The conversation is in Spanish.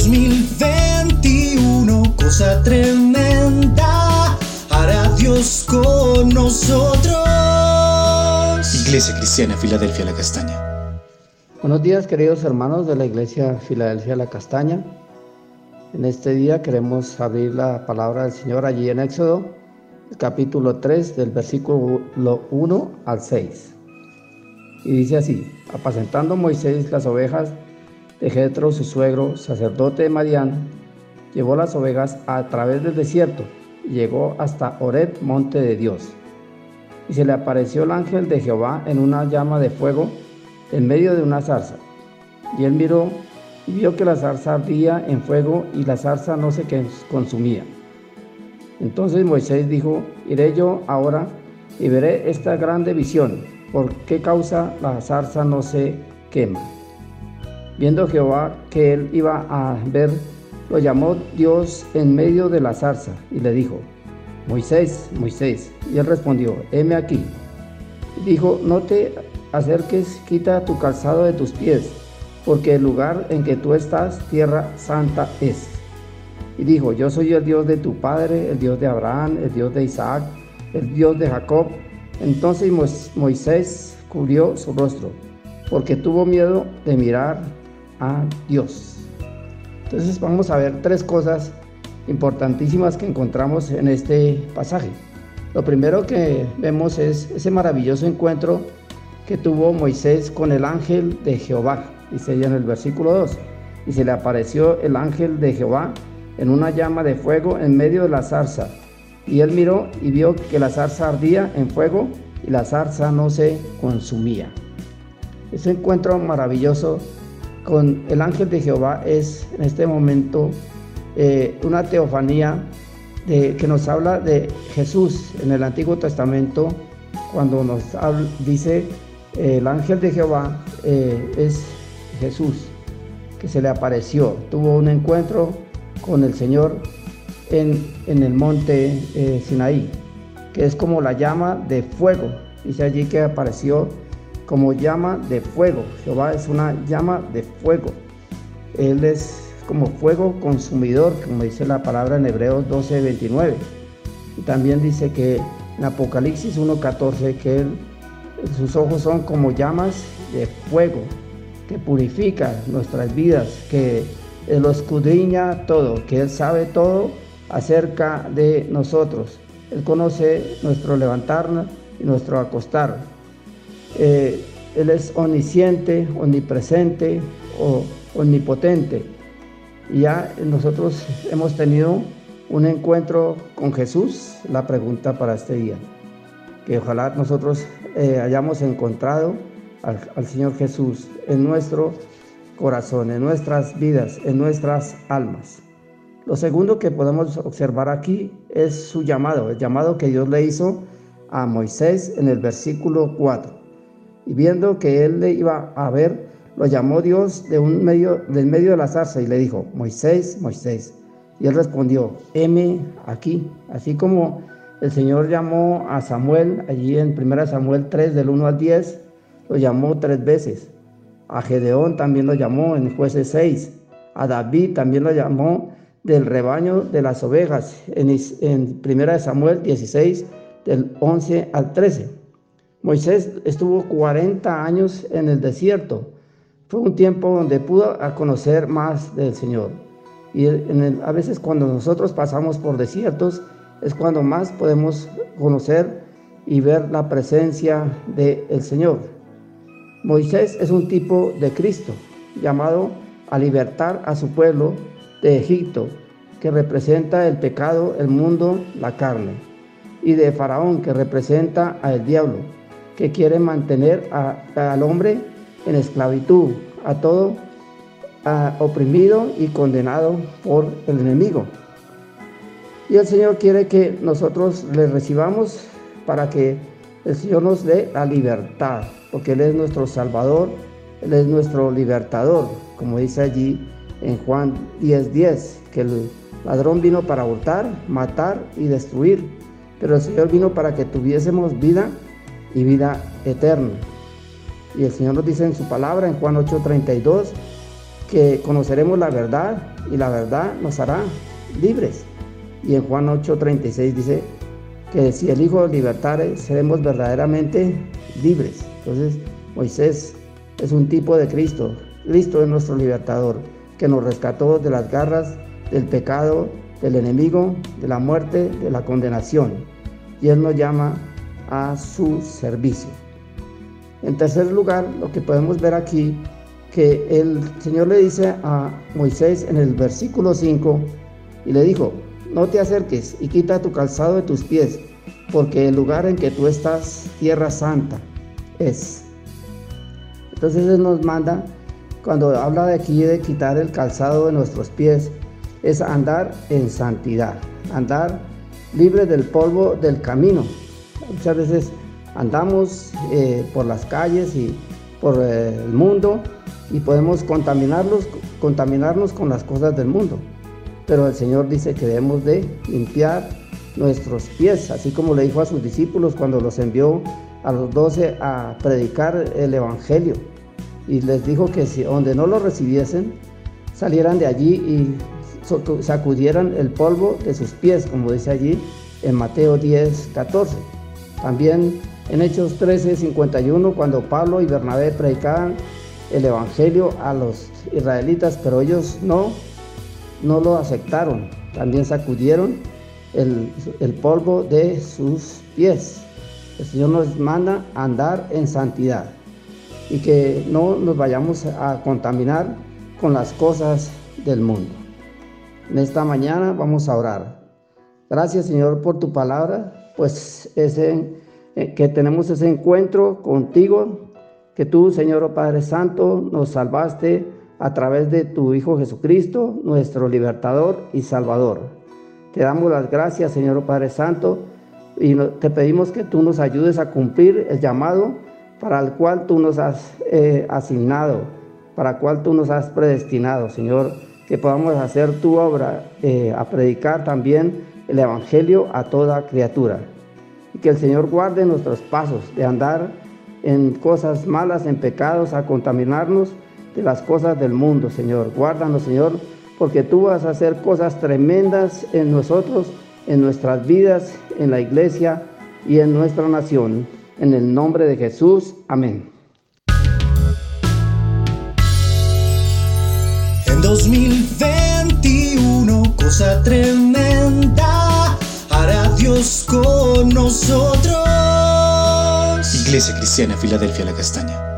2021, cosa tremenda, hará Dios con nosotros. Iglesia Cristiana Filadelfia La Castaña. Buenos días queridos hermanos de la Iglesia Filadelfia La Castaña. En este día queremos abrir la palabra del Señor allí en Éxodo, capítulo 3, del versículo 1 al 6. Y dice así, apacentando Moisés las ovejas de Jetro, su suegro, sacerdote de Madián, llevó las ovejas a través del desierto y llegó hasta Oret, monte de Dios. Y se le apareció el ángel de Jehová en una llama de fuego en medio de una zarza. Y él miró y vio que la zarza ardía en fuego y la zarza no se consumía. Entonces Moisés dijo, iré yo ahora y veré esta grande visión ¿por qué causa la zarza no se quema? Viendo Jehová que él iba a ver, lo llamó Dios en medio de la zarza y le dijo, Moisés, Moisés. Y él respondió, heme aquí. Y dijo, no te acerques, quita tu calzado de tus pies, porque el lugar en que tú estás, tierra santa es. Y dijo, yo soy el Dios de tu padre, el Dios de Abraham, el Dios de Isaac, el Dios de Jacob. Entonces Moisés cubrió su rostro, porque tuvo miedo de mirar a Dios. Entonces vamos a ver tres cosas importantísimas que encontramos en este pasaje. Lo primero que vemos es ese maravilloso encuentro que tuvo Moisés con el ángel de Jehová, dice ella en el versículo 2. Y se le apareció el ángel de Jehová en una llama de fuego en medio de la zarza y él miró y vio que la zarza ardía en fuego y la zarza no se consumía. Ese encuentro maravilloso con el ángel de Jehová es en este momento eh, una teofanía de, que nos habla de Jesús en el Antiguo Testamento, cuando nos dice el ángel de Jehová eh, es Jesús, que se le apareció, tuvo un encuentro con el Señor en, el monte eh, Sinaí, que es como la llama de fuego. Dice allí que apareció como llama de fuego. Jehová es una llama de fuego. Él es como fuego consumidor, como dice la palabra en Hebreos 12, 29. Y también dice que en Apocalipsis 1.14 que sus ojos son como llamas de fuego, que purifica nuestras vidas, que lo escudriña todo, que Él sabe todo acerca de nosotros. Él conoce nuestro levantarnos y nuestro acostar. Eh, él es omnisciente, omnipresente o omnipotente. Y ya nosotros hemos tenido un encuentro con Jesús, la pregunta para este día. Que ojalá nosotros eh, hayamos encontrado al, al Señor Jesús en nuestro corazón, en nuestras vidas, en nuestras almas. Lo segundo que podemos observar aquí es su llamado, el llamado que Dios le hizo a Moisés en el versículo 4. Y viendo que él le iba a ver, lo llamó Dios de un medio, del medio de la zarza y le dijo, Moisés, Moisés. Y él respondió, heme aquí. Así como el Señor llamó a Samuel, allí en 1 Samuel 3, del 1 al 10, lo llamó tres veces. A Gedeón también lo llamó en jueces 6. A David también lo llamó del rebaño de las ovejas en, en 1 Samuel 16, del 11 al 13. Moisés estuvo 40 años en el desierto. Fue un tiempo donde pudo conocer más del Señor. Y a veces cuando nosotros pasamos por desiertos es cuando más podemos conocer y ver la presencia del Señor. Moisés es un tipo de Cristo, llamado a libertar a su pueblo de Egipto, que representa el pecado, el mundo, la carne, y de Faraón, que representa al diablo, que quiere mantener al hombre en esclavitud, a todo oprimido y condenado por el enemigo. Y el Señor quiere que nosotros le recibamos para que el Señor nos dé la libertad, porque Él es nuestro Salvador, Él es nuestro libertador, como dice allí en Juan 10:10, 10, que el ladrón vino para hurtar, matar y destruir, pero el Señor vino para que tuviésemos vida y vida eterna. Y el Señor nos dice en su palabra, en Juan 8:32, que conoceremos la verdad y la verdad nos hará libres. Y en Juan 8:36 dice que si el Hijo libertare, seremos verdaderamente libres. Entonces, Moisés es un tipo de Cristo. Cristo es nuestro libertador, que nos rescató de las garras del pecado, del enemigo, de la muerte, de la condenación. Y Él nos llama a su servicio. En tercer lugar, lo que podemos ver aquí, que el Señor le dice a Moisés en el versículo 5, y le dijo, no te acerques y quita tu calzado de tus pies, porque el lugar en que tú estás, tierra santa, es. Entonces Él nos manda, cuando habla de aquí de quitar el calzado de nuestros pies, es andar en santidad, andar libre del polvo del camino. Muchas veces andamos eh, por las calles y por eh, el mundo y podemos contaminarnos, contaminarnos con las cosas del mundo. Pero el Señor dice que debemos de limpiar nuestros pies, así como le dijo a sus discípulos cuando los envió a los doce a predicar el Evangelio. Y les dijo que si donde no lo recibiesen, salieran de allí y sacudieran el polvo de sus pies, como dice allí en Mateo 10, 14. También en Hechos 13, 51, cuando Pablo y Bernabé predicaban el Evangelio a los israelitas, pero ellos no, no lo aceptaron. También sacudieron el, el polvo de sus pies. El Señor nos manda andar en santidad y que no nos vayamos a contaminar con las cosas del mundo. En esta mañana vamos a orar. Gracias Señor por tu palabra, pues ese, eh, que tenemos ese encuentro contigo, que tú Señor oh Padre Santo nos salvaste a través de tu Hijo Jesucristo, nuestro libertador y salvador. Te damos las gracias Señor oh Padre Santo y te pedimos que tú nos ayudes a cumplir el llamado para el cual tú nos has eh, asignado, para el cual tú nos has predestinado, Señor que podamos hacer tu obra, eh, a predicar también el Evangelio a toda criatura. Y que el Señor guarde nuestros pasos de andar en cosas malas, en pecados, a contaminarnos de las cosas del mundo, Señor. Guárdanos, Señor, porque tú vas a hacer cosas tremendas en nosotros, en nuestras vidas, en la iglesia y en nuestra nación. En el nombre de Jesús, amén. 2021, cosa tremenda, hará Dios con nosotros. Iglesia Cristiana, Filadelfia, la Castaña.